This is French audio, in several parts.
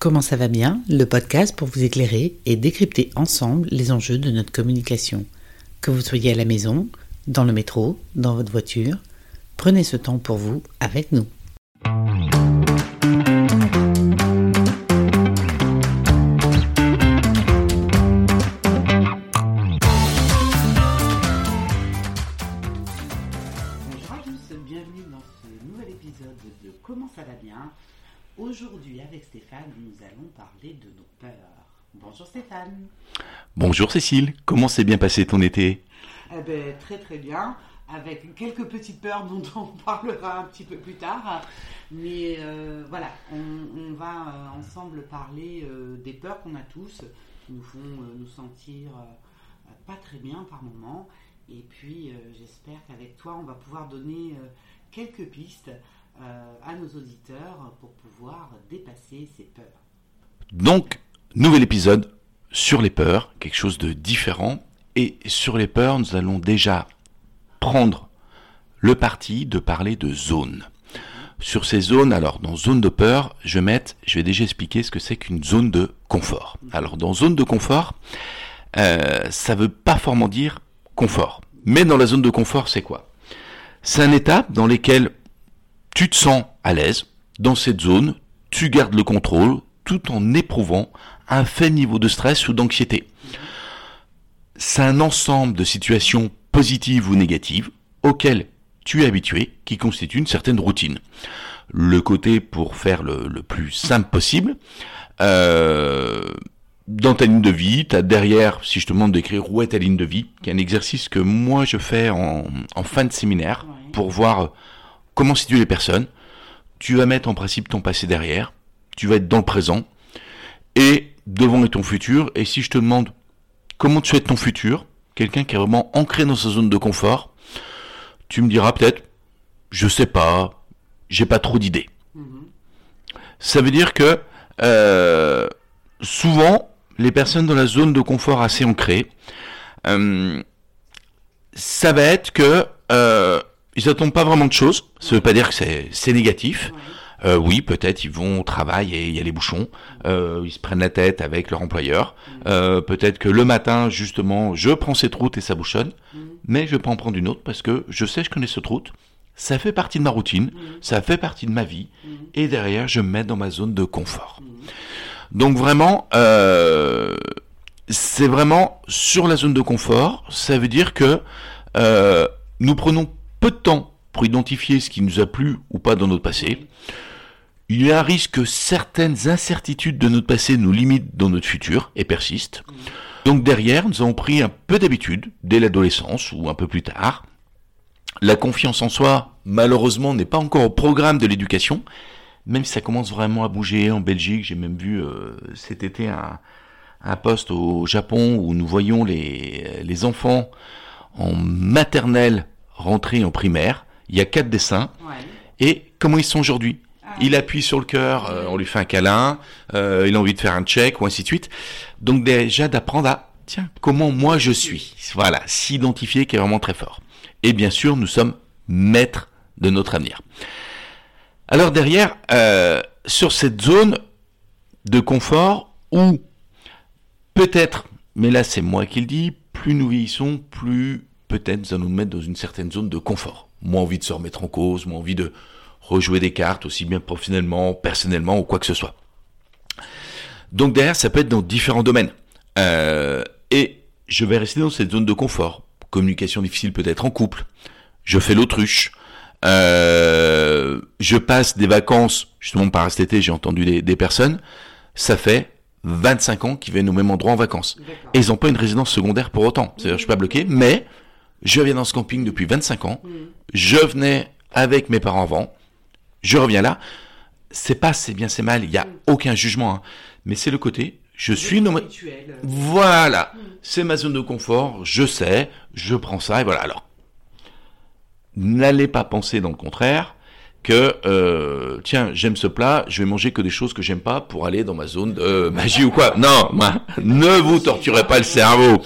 Comment ça va bien Le podcast pour vous éclairer et décrypter ensemble les enjeux de notre communication. Que vous soyez à la maison, dans le métro, dans votre voiture, prenez ce temps pour vous avec nous. Aujourd'hui avec Stéphane, nous allons parler de nos peurs. Bonjour Stéphane. Bonjour Cécile, comment s'est bien passé ton été? Eh ben, très très bien, avec quelques petites peurs dont on parlera un petit peu plus tard. Mais euh, voilà, on, on va euh, ensemble parler euh, des peurs qu'on a tous, qui nous font nous sentir pas très bien par moments. Et puis j'espère qu'avec toi, on va pouvoir donner quelques pistes euh, à nos auditeurs pour pouvoir dépasser ces peurs. Donc, nouvel épisode sur les peurs, quelque chose de différent. Et sur les peurs, nous allons déjà prendre le parti de parler de zones. Sur ces zones, alors dans zone de peur, je vais je vais déjà expliquer ce que c'est qu'une zone de confort. Alors dans zone de confort, euh, ça veut pas forcément dire confort. Mais dans la zone de confort, c'est quoi? C'est un état dans lequel tu te sens à l'aise. Dans cette zone, tu gardes le contrôle tout en éprouvant un faible niveau de stress ou d'anxiété. C'est un ensemble de situations positives ou négatives auxquelles tu es habitué qui constituent une certaine routine. Le côté pour faire le, le plus simple possible, euh, dans ta ligne de vie, tu as derrière, si je te demande d'écrire où est ta ligne de vie, qui est un exercice que moi je fais en, en fin de séminaire Ouais. pour voir comment situer les personnes. Tu vas mettre en principe ton passé derrière, tu vas être dans le présent et devant est ton futur. Et si je te demande comment tu souhaites ton futur, quelqu'un qui est vraiment ancré dans sa zone de confort, tu me diras peut-être, je sais pas, j'ai pas trop d'idées. Ça veut dire que euh, souvent, les personnes dans la zone de confort assez ancrée, euh, ça va être que euh, ils n'attendent pas vraiment de choses. Ça veut pas dire que c'est c'est négatif. Euh, oui, peut-être ils vont au travail et il y a les bouchons. Euh, ils se prennent la tête avec leur employeur. Euh, peut-être que le matin, justement, je prends cette route et ça bouchonne. Mais je pas en prendre une autre parce que je sais, je connais cette route. Ça fait partie de ma routine. Ça fait partie de ma vie. Et derrière, je me mets dans ma zone de confort. Donc vraiment, euh, c'est vraiment sur la zone de confort. Ça veut dire que euh, nous prenons peu de temps pour identifier ce qui nous a plu ou pas dans notre passé. Il y a un risque que certaines incertitudes de notre passé nous limitent dans notre futur et persistent. Donc derrière, nous avons pris un peu d'habitude, dès l'adolescence ou un peu plus tard. La confiance en soi, malheureusement, n'est pas encore au programme de l'éducation, même si ça commence vraiment à bouger en Belgique. J'ai même vu euh, cet été un, poste au Japon où nous voyons les enfants en maternelle rentrer en primaire. Il y a quatre dessins. Ouais. Et comment ils sont aujourd'hui? Il appuie sur le cœur, euh, on lui fait un câlin, euh, il a envie de faire un check, ou ainsi de suite. Donc déjà d'apprendre à, tiens, comment moi je suis. Voilà, s'identifier qui est vraiment très fort. Et bien sûr, nous sommes maîtres de notre avenir. Alors derrière, euh, sur cette zone de confort où peut-être, mais là c'est moi qui le dis, plus nous vieillissons, plus peut-être allons nous mettre dans une certaine zone de confort. Moins envie de se remettre en cause, moins envie de rejouer des cartes, aussi bien professionnellement, personnellement ou quoi que ce soit. Donc derrière, ça peut être dans différents domaines. Euh, et je vais rester dans cette zone de confort. Communication difficile peut-être en couple. Je fais l'autruche. Euh, je passe des vacances, justement par cet été, j'ai entendu des, des personnes. Ça fait 25 ans qu'ils viennent au même endroit en vacances. Et ils n'ont pas une résidence secondaire pour autant. C'est-à-dire, je suis pas bloqué, mais je viens dans ce camping depuis 25 ans. Je venais avec mes parents avant. Je reviens là. C'est pas c'est bien, c'est mal. Il y a aucun jugement. hein. Mais c'est le côté. Je suis nommé. Voilà. C'est ma zone de confort. Je sais. Je prends ça et voilà. Alors, n'allez pas penser dans le contraire que euh, tiens j'aime ce plat je vais manger que des choses que j'aime pas pour aller dans ma zone de magie ou quoi non moi, ne vous torturez pas le cerveau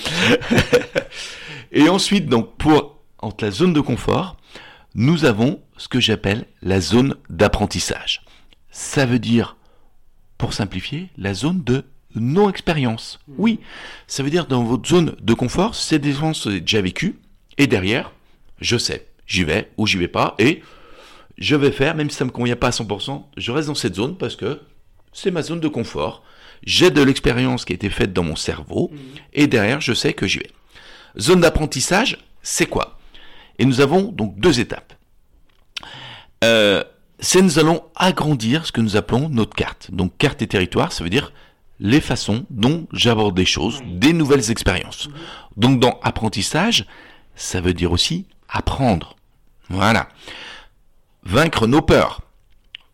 et ensuite donc pour entre la zone de confort nous avons ce que j'appelle la zone d'apprentissage ça veut dire pour simplifier, la zone de non-expérience. Oui, ça veut dire dans votre zone de confort, c'est des choses déjà vécues, et derrière, je sais, j'y vais ou j'y vais pas, et je vais faire, même si ça me convient pas à 100%, je reste dans cette zone parce que c'est ma zone de confort. J'ai de l'expérience qui a été faite dans mon cerveau, et derrière, je sais que j'y vais. Zone d'apprentissage, c'est quoi? Et nous avons donc deux étapes. Euh, c'est nous allons agrandir ce que nous appelons notre carte. Donc carte et territoire, ça veut dire les façons dont j'aborde des choses, des nouvelles expériences. Donc dans apprentissage, ça veut dire aussi apprendre. Voilà. Vaincre nos peurs.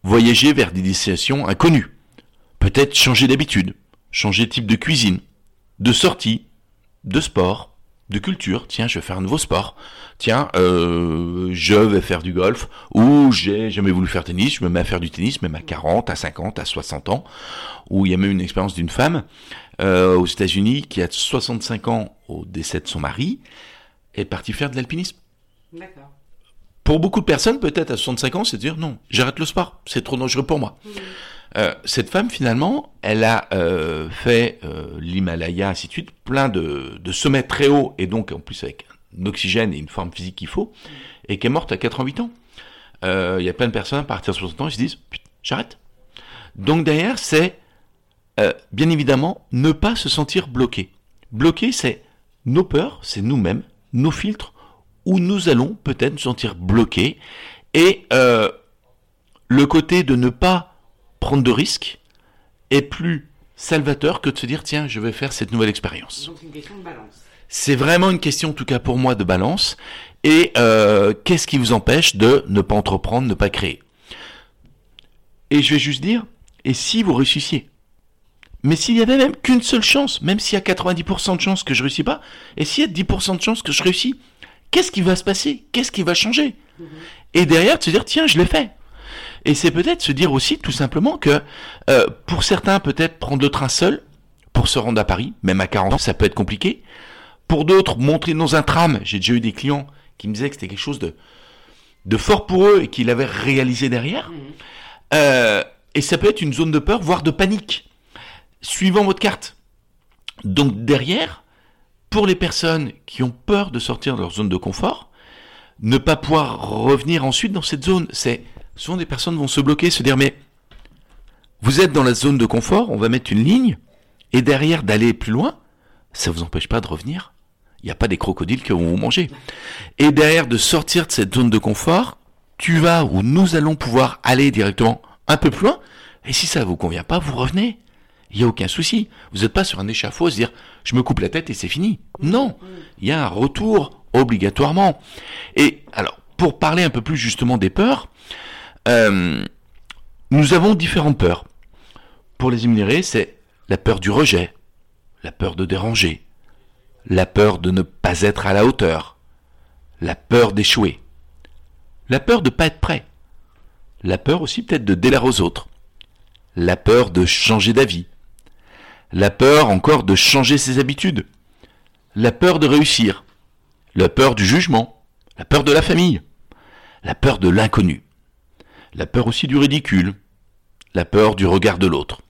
Voyager vers des destinations inconnues. Peut-être changer d'habitude, changer de type de cuisine, de sortie, de sport, de culture. Tiens, je vais faire un nouveau sport. Tiens, euh, je vais faire du golf. Ou j'ai jamais voulu faire tennis. Je me mets à faire du tennis, même à 40, à 50, à 60 ans. Ou il y a même une expérience d'une femme euh, aux États-Unis qui a 65 ans au décès de son mari est partie faire de l'alpinisme. D'accord. Pour beaucoup de personnes, peut-être à 65 ans, c'est de dire non, j'arrête le sport, c'est trop dangereux pour moi. Euh, cette femme, finalement, elle a euh, fait euh, l'Himalaya, ainsi de suite, plein de, de sommets très hauts, et donc en plus avec un oxygène et une forme physique qu'il faut, et qui est morte à 88 ans. Euh, Il y a plein de personnes, à partir de 60 ans, ils se disent, j'arrête. Donc derrière, c'est, euh, bien évidemment, ne pas se sentir bloqué. Bloqué, c'est nos peurs, c'est nous-mêmes, nos filtres, où nous allons peut-être nous sentir bloqués, et le côté de ne pas prendre de risques est plus salvateur que de se dire tiens je vais faire cette nouvelle expérience. Donc c'est une question de balance. C'est vraiment une question en tout cas pour moi de balance et euh, qu'est-ce qui vous empêche de ne pas entreprendre, ne pas créer? Et je vais juste dire et si vous réussissiez? Mais s'il y avait même qu'une seule chance, même s'il y a 90% de chances que je réussis pas, et s'il y a 10% de chances que je réussis, qu'est-ce qui va se passer? Qu'est-ce qui va changer? Et derrière, de se dire, tiens, je l'ai fait. Et c'est peut-être se dire aussi tout simplement que euh, pour certains, peut-être prendre le train seul pour se rendre à Paris, même à 40 ans, ça peut être compliqué. Pour d'autres, montrer dans un tram, j'ai déjà eu des clients qui me disaient que c'était quelque chose de, de fort pour eux et qu'ils l'avaient réalisé derrière. Euh, et ça peut être une zone de peur, voire de panique, suivant votre carte. Donc derrière, pour les personnes qui ont peur de sortir de leur zone de confort, ne pas pouvoir revenir ensuite dans cette zone, c'est souvent des personnes vont se bloquer, se dire mais vous êtes dans la zone de confort, on va mettre une ligne, et derrière d'aller plus loin, ça vous empêche pas de revenir. Il n'y a pas des crocodiles qui vont vous manger. Et derrière de sortir de cette zone de confort, tu vas ou nous allons pouvoir aller directement un peu plus loin. Et si ça vous convient pas, vous revenez. Il n'y a aucun souci. Vous n'êtes pas sur un échafaud à se dire je me coupe la tête et c'est fini. Non. Il y a un retour obligatoirement. Et alors, pour parler un peu plus justement des peurs, euh, nous avons différentes peurs. Pour les énumérer, c'est la peur du rejet, la peur de déranger, la peur de ne pas être à la hauteur, la peur d'échouer, la peur de ne pas être prêt, la peur aussi peut-être de délaire aux autres, la peur de changer d'avis, la peur encore de changer ses habitudes, la peur de réussir, la peur du jugement, la peur de la famille, la peur de l'inconnu, la peur aussi du ridicule, la peur du regard de l'autre,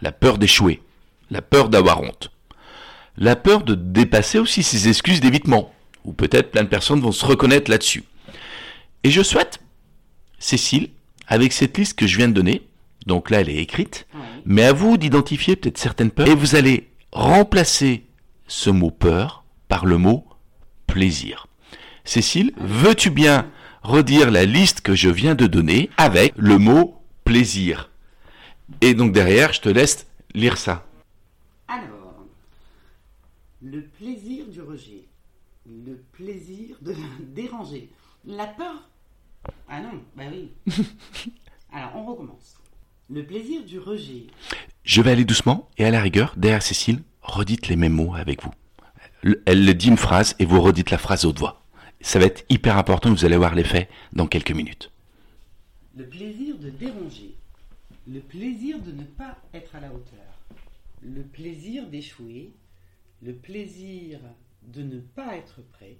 la peur d'échouer, la peur d'avoir honte, la peur de dépasser aussi ses excuses d'évitement, ou peut-être plein de personnes vont se reconnaître là-dessus. Et je souhaite, Cécile, avec cette liste que je viens de donner, donc là elle est écrite, mais à vous d'identifier peut-être certaines peurs, et vous allez remplacer ce mot peur par le mot plaisir. Cécile, veux-tu bien redire la liste que je viens de donner avec le mot plaisir Et donc derrière, je te laisse lire ça. Alors, le plaisir du rejet, le plaisir de déranger, la peur. Ah non, bah oui. Alors, on recommence. Le plaisir du rejet, Je vais aller doucement et à la rigueur, derrière Cécile, redites les mêmes mots avec vous. Le- Elle le dit une phrase et vous redites la phrase haute voix. Ça va être hyper important, vous allez voir l'effet dans quelques minutes. le plaisir de déranger, le plaisir de ne pas être à la hauteur, le plaisir d'échouer, le plaisir de ne pas être prêt,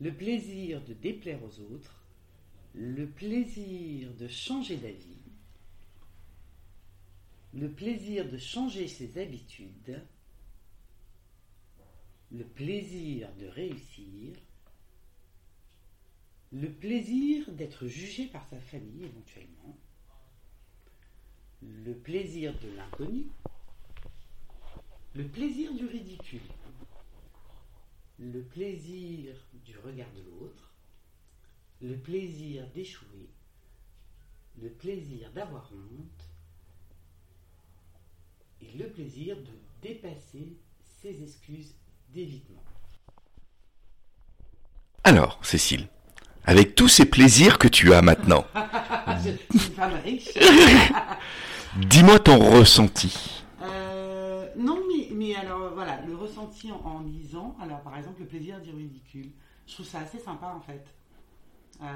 le plaisir de déplaire aux autres, le plaisir de changer d'avis, le plaisir de changer ses habitudes, le plaisir de réussir, le plaisir d'être jugé par sa famille éventuellement, le plaisir de l'inconnu, le plaisir du ridicule, le plaisir du regard de l'autre, le plaisir d'échouer, le plaisir d'avoir honte et le plaisir de dépasser ses excuses d'évitement. Alors, Cécile, avec tous ces plaisirs que tu as maintenant, dis-moi ton ressenti. Euh, non, mais, mais alors voilà, le ressenti en, en lisant, alors par exemple le plaisir du ridicule, je trouve ça assez sympa en fait. Euh,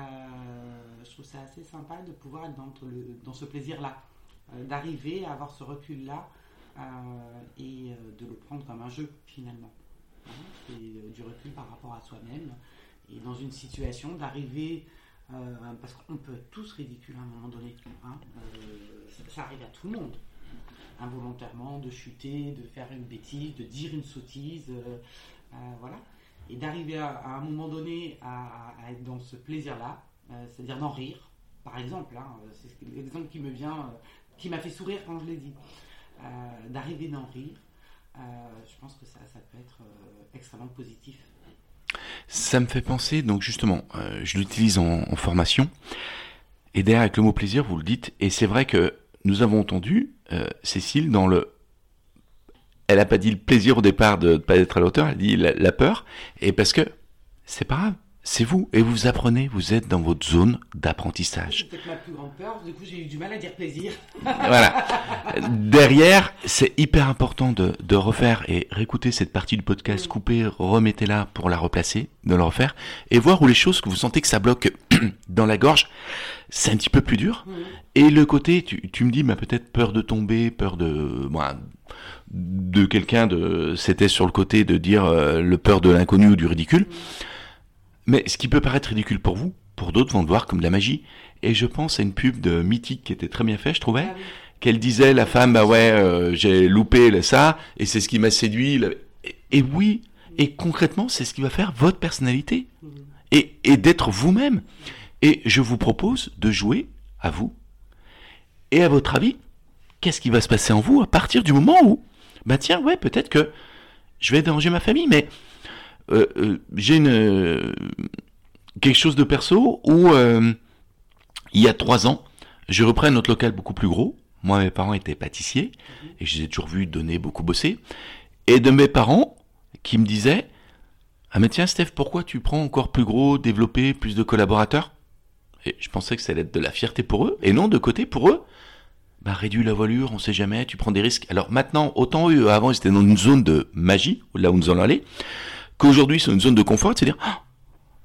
je trouve ça assez sympa de pouvoir être dans, le- dans ce plaisir-là, euh, d'arriver à avoir ce recul-là et de le prendre comme un jeu finalement. Hein, euh, du recul par rapport à soi-même. Et dans une situation d'arriver, euh, parce qu'on peut être tous ridicules à un moment donné, hein, euh, ça, arrive à tout le monde. Involontairement, de chuter, de faire une bêtise, de dire une sottise, voilà. Et d'arriver à, un moment donné à, être dans ce plaisir-là, c'est-à-dire d'en rire, par exemple, hein, c'est l'exemple qui me vient, qui m'a fait sourire quand je l'ai dit, d'arriver d'en rire, je pense que ça, ça peut être euh, extrêmement positif. Ça me fait penser, donc justement, euh, je l'utilise en, formation, et derrière avec le mot plaisir, vous le dites, et c'est vrai que nous avons entendu euh, Cécile dans le... Elle n'a pas dit le plaisir au départ de ne pas être à la hauteur, elle dit la peur, et parce que c'est pas grave, c'est vous, et vous apprenez, vous êtes dans votre zone d'apprentissage. C'est peut-être ma plus grande peur, du coup j'ai eu du mal à dire plaisir. voilà. Derrière, c'est hyper important de, de refaire et réécouter cette partie du podcast, couper, remettez-la pour la replacer, de la refaire, et voir où les choses que vous sentez que ça bloque dans la gorge, c'est un petit peu plus dur. Et le côté, tu, tu me dis, bah, peut-être peur de tomber, peur de, bon, de quelqu'un de, c'était sur le côté de dire euh, le peur de l'inconnu ou du ridicule. Mais ce qui peut paraître ridicule pour vous, pour d'autres vont le voir comme de la magie. Et je pense à une pub de Mythique qui était très bien faite, je trouvais, Ah oui. qu'elle disait la femme, bah ouais, euh, j'ai loupé ça, et c'est ce qui m'a séduit. Et, et oui, et concrètement, c'est ce qui va faire votre personnalité. Mhm. Et, et d'être vous-même. Et je vous propose de jouer à vous. Et à votre avis, qu'est-ce qui va se passer en vous à partir du moment où, bah tiens, ouais, peut-être que je vais déranger ma famille, mais euh, euh, j'ai une euh, quelque chose de perso où il y a trois ans, je reprends notre local beaucoup plus gros. Moi, mes parents étaient pâtissiers et je les ai toujours vus donner, beaucoup bosser. Et de mes parents qui me disaient Ah, mais tiens, Steph, pourquoi tu prends encore plus gros, développer plus de collaborateurs? Et je pensais que ça allait être de la fierté pour eux. Et non, de côté, pour eux, bah, réduis la voilure, on sait jamais, tu prends des risques. Alors maintenant, autant eux, avant, ils étaient dans une zone de magie, là où nous allons aller, qu'aujourd'hui, sont une zone de confort, c'est-à-dire, Ah,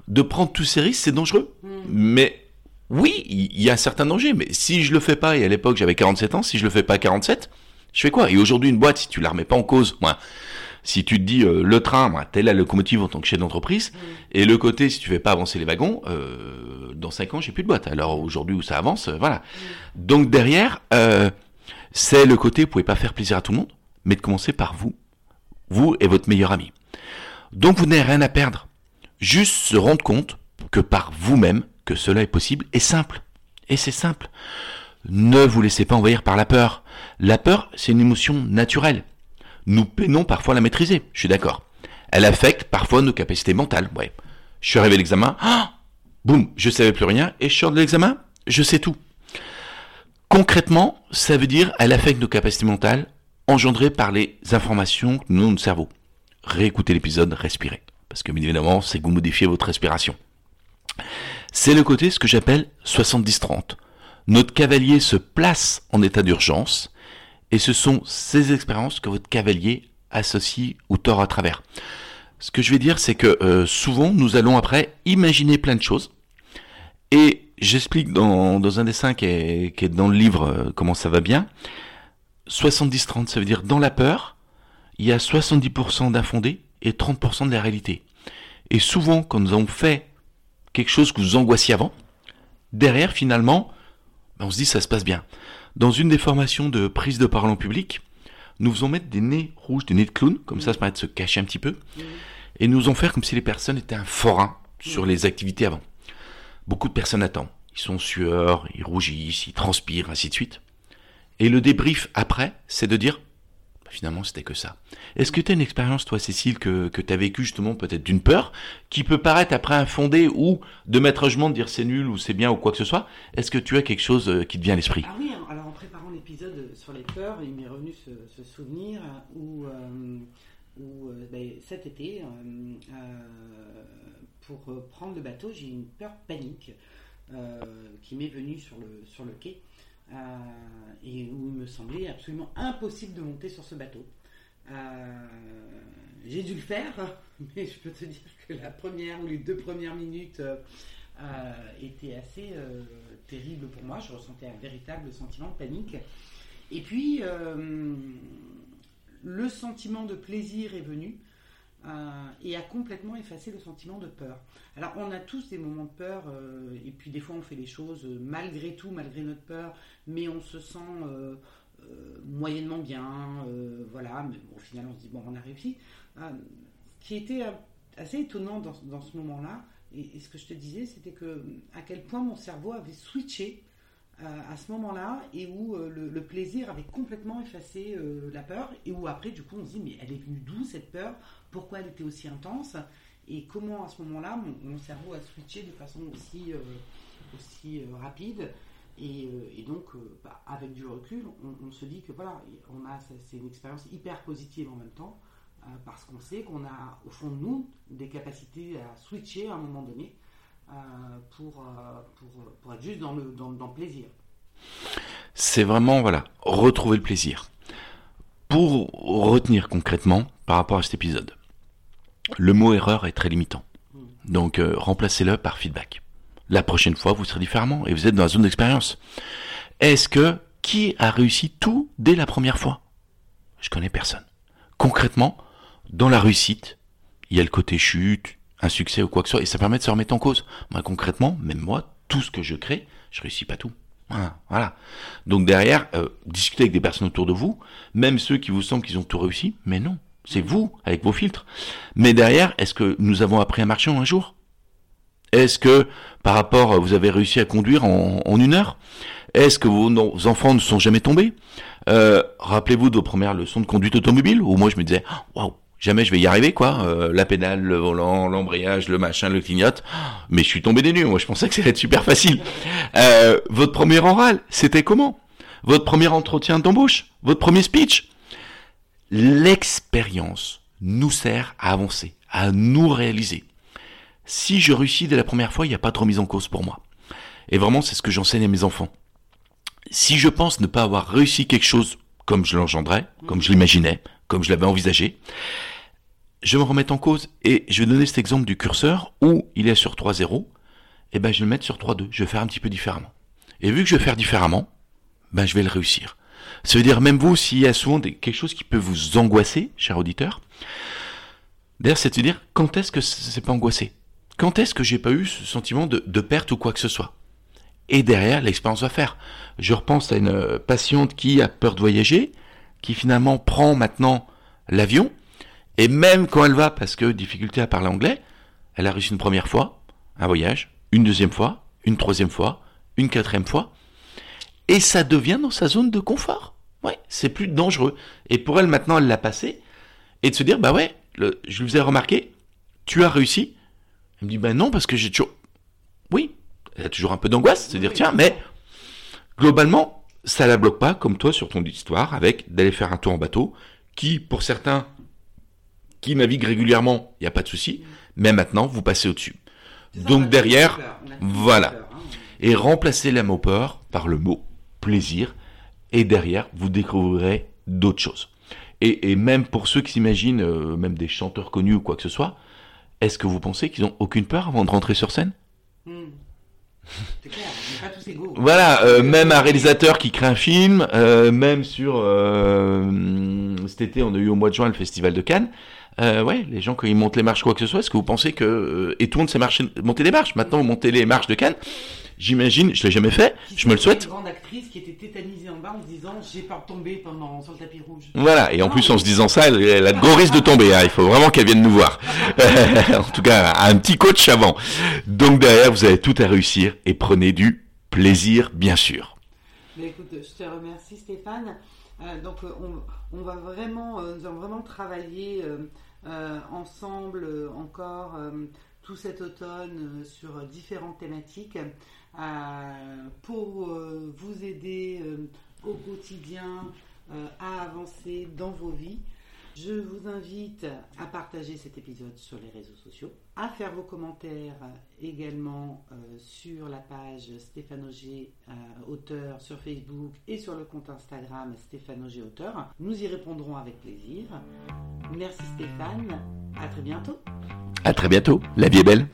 de prendre tous ces risques, c'est dangereux. Mhm. Mais oui, il y a un certain danger. Mais si je le fais pas, et à l'époque j'avais 47 ans, si je le fais pas à 47, je fais quoi? Et aujourd'hui, une boîte, si tu la remets pas en cause, moi, si tu te dis euh, le train, moi, t'es la locomotive en tant que chef d'entreprise, Mhm. et le côté, si tu fais pas avancer les wagons, euh, dans 5 ans, j'ai plus de boîte. Alors aujourd'hui où ça avance, euh, voilà. Donc derrière, c'est le côté, vous pouvez pas faire plaisir à tout le monde, mais de commencer par vous, vous et votre meilleur ami. Donc vous n'avez rien à perdre. Juste se rendre compte que par vous-même, que cela est possible et simple. Et c'est simple. Ne vous laissez pas envahir par la peur. La peur, c'est une émotion naturelle. Nous peinons parfois à la maîtriser, je suis d'accord. Elle affecte parfois nos capacités mentales, ouais. Je suis arrivé à l'examen, ah boum, je savais plus rien, et je sors de l'examen, je sais tout. Concrètement, ça veut dire elle affecte nos capacités mentales engendrées par les informations que nous donnons notre cerveau. Réécoutez l'épisode, respirez. Parce que bien évidemment, c'est que vous modifiez votre respiration. C'est le côté ce que j'appelle 70-30. Notre cavalier se place en état d'urgence et ce sont ces expériences que votre cavalier associe ou tord à travers. Ce que je vais dire, c'est que euh, souvent, nous allons après imaginer plein de choses. Et j'explique dans, dans un dessin qui est, qui est dans le livre euh, comment ça va bien. 70-30, ça veut dire dans la peur, il y a 70% d'infondé et 30% de la réalité. Et souvent, quand nous avons fait quelque chose que vous angoissiez avant, derrière, finalement, ben, on se dit ça se passe bien. Dans une des formations de prise de parole en public, nous faisons mettre des nez rouges, des nez de clown, comme ça, ça permet de se cacher un petit peu, et nous faisons faire comme si les personnes étaient un forain sur les activités avant. Beaucoup de personnes attendent. Ils sont sueurs, ils rougissent, ils transpirent, ainsi de suite. Et le débrief après, c'est de dire, finalement, c'était que ça. Est-ce que tu as une expérience, toi, Cécile, que, que tu as vécu justement peut-être d'une peur, qui peut paraître après infondée ou de mettre un jugement, de dire c'est nul ou c'est bien ou quoi que ce soit? Est-ce que tu as quelque chose euh, qui te vient à l'esprit? Ah oui, alors en préparant l'épisode sur les peurs, il m'est revenu ce, souvenir où, euh, euh, ben, cet été, euh, euh, pour euh, prendre le bateau, j'ai une peur panique euh, qui m'est venue sur le, sur le quai. euh, et où il me semblait absolument impossible de monter sur ce bateau. Euh, j'ai dû le faire, mais je peux te dire que la première ou les deux premières minutes euh, euh, étaient assez euh, terribles pour moi. Je ressentais un véritable sentiment de panique. Et puis, euh, le sentiment de plaisir est venu euh, et a complètement effacé le sentiment de peur. Alors, on a tous des moments de peur, euh, et puis des fois on fait les choses euh, malgré tout, malgré notre peur, mais on se sent moyennement bien, voilà, mais au final on se dit, bon, on a réussi. Ce qui était assez étonnant dans, ce moment-là, et, et ce que je te disais, c'était que à quel point mon cerveau avait switché à ce moment-là et où euh, le, plaisir avait complètement effacé euh, la peur et où après du coup on se dit mais elle est venue d'où cette peur? Pourquoi elle était aussi intense? Et comment à ce moment-là mon, cerveau a switché de façon aussi, euh, aussi rapide et, donc bah, avec du recul on, se dit que voilà on a c'est une expérience hyper positive en même temps parce qu'on sait qu'on a au fond de nous des capacités à switcher à un moment donné pour, euh, pour, pour être juste dans le, dans, dans le plaisir. C'est vraiment, voilà, retrouver le plaisir. Pour retenir concrètement par rapport à cet épisode, le mot erreur est très limitant. Donc euh, remplacez-le par feedback. La prochaine fois, vous serez différemment et vous êtes dans la zone d'expérience. Est-ce que qui a réussi tout dès la première fois? Je connais personne. Concrètement, dans la réussite, il y a le côté chute, un succès ou quoi que ce soit, et ça permet de se remettre en cause. Moi, concrètement, même moi, tout ce que je crée, je réussis pas tout. Voilà. Donc derrière, euh, discutez avec des personnes autour de vous, même ceux qui vous semblent qu'ils ont tout réussi, mais non, c'est vous avec vos filtres. Mais derrière, est-ce que nous avons appris à marcher en un jour? Est-ce que par rapport, vous avez réussi à conduire en, une heure? Est-ce que vos, enfants ne sont jamais tombés? Euh, Rappelez-vous de vos premières leçons de conduite automobile où moi je me disais, waouh, jamais je vais y arriver quoi. Euh, la pédale, le volant, l'embrayage, le machin, le clignote. Mais je suis tombé des nues. Moi je pensais que ça allait être super facile. Euh, votre premier oral, c'était comment? Votre premier entretien d'embauche? Votre premier speech? L'expérience nous sert à avancer, à nous réaliser. Si je réussis dès la première fois, il n'y a pas de remise en cause pour moi. Et vraiment, c'est ce que j'enseigne à mes enfants. Si je pense ne pas avoir réussi quelque chose comme je l'engendrais, comme je l'imaginais, comme je l'avais envisagé, je me remettre en cause et je vais donner cet exemple du curseur où il est sur 3-0, et ben je vais le mettre sur 3-2, je vais faire un petit peu différemment. Et vu que je vais faire différemment, ben je vais le réussir. Ça veut dire même vous, s'il y a souvent quelque chose qui peut vous angoisser, cher auditeur, d'ailleurs c'est de se dire quand est-ce que c'est pas angoissé? Quand est-ce que j'ai pas eu ce sentiment de, de perte ou quoi que ce soit? Et derrière, l'expérience va faire. Je repense à une euh, patiente qui a peur de voyager, qui finalement prend maintenant l'avion, et même quand elle va, parce que difficulté à parler anglais, elle a réussi une première fois, un voyage, une deuxième fois, une troisième fois, une quatrième fois, et ça devient dans sa zone de confort. Ouais, c'est plus dangereux. Et pour elle, maintenant, elle l'a passé, et de se dire, bah ouais, le, je lui faisais remarquer, tu as réussi. Elle me dit, bah non, parce que j'ai toujours... Oui, elle a toujours un peu d'angoisse, se dire, tiens, mais globalement, ça la bloque pas, comme toi sur ton histoire, avec d'aller faire un tour en bateau, qui, pour certains qui naviguent régulièrement, il n'y a pas de souci, mais maintenant, vous passez au-dessus. Donc derrière, peur, voilà. peur, hein. Et remplacez le mot peur par le mot plaisir, et derrière, vous découvrirez d'autres choses. Et, et même pour ceux qui s'imaginent, euh, même des chanteurs connus ou quoi que ce soit, est-ce que vous pensez qu'ils n'ont aucune peur avant de rentrer sur scène? Hmm. Voilà, euh, même un réalisateur qui crée un film, euh, même sur euh, cet été, on a eu au mois de juin le festival de Cannes. Euh, ouais, les gens quand ils montent les marches quoi que ce soit, est-ce que vous pensez que euh, et tout le monde sait marcher, monter les marches? Maintenant, vous montez les marches de Cannes. J'imagine, je l'ai jamais fait, je me le souhaite. Une grande actrice qui était tétanisée en bas en se disant j'ai de tomber pendant sur le tapis rouge. Voilà, et en plus en se disant ça, elle, elle a de gros risques de tomber. hein. Il faut vraiment qu'elle vienne nous voir. en tout cas, un petit coach avant. Donc derrière, vous avez tout à réussir et prenez du plaisir, bien sûr. Mais écoute, je te remercie Stéphane. Euh, donc euh, on, va vraiment, euh, nous allons vraiment travailler ensemble encore tout cet automne sur différentes thématiques pour vous aider au quotidien à avancer dans vos vies. Je vous invite à partager cet épisode sur les réseaux sociaux, à faire vos commentaires euh, également euh, sur la page Stéphane Auger, euh, auteur sur Facebook et sur le compte Instagram Stéphane Auger, auteur. Nous y répondrons avec plaisir. Merci Stéphane, à très bientôt. À très bientôt. La vie est belle.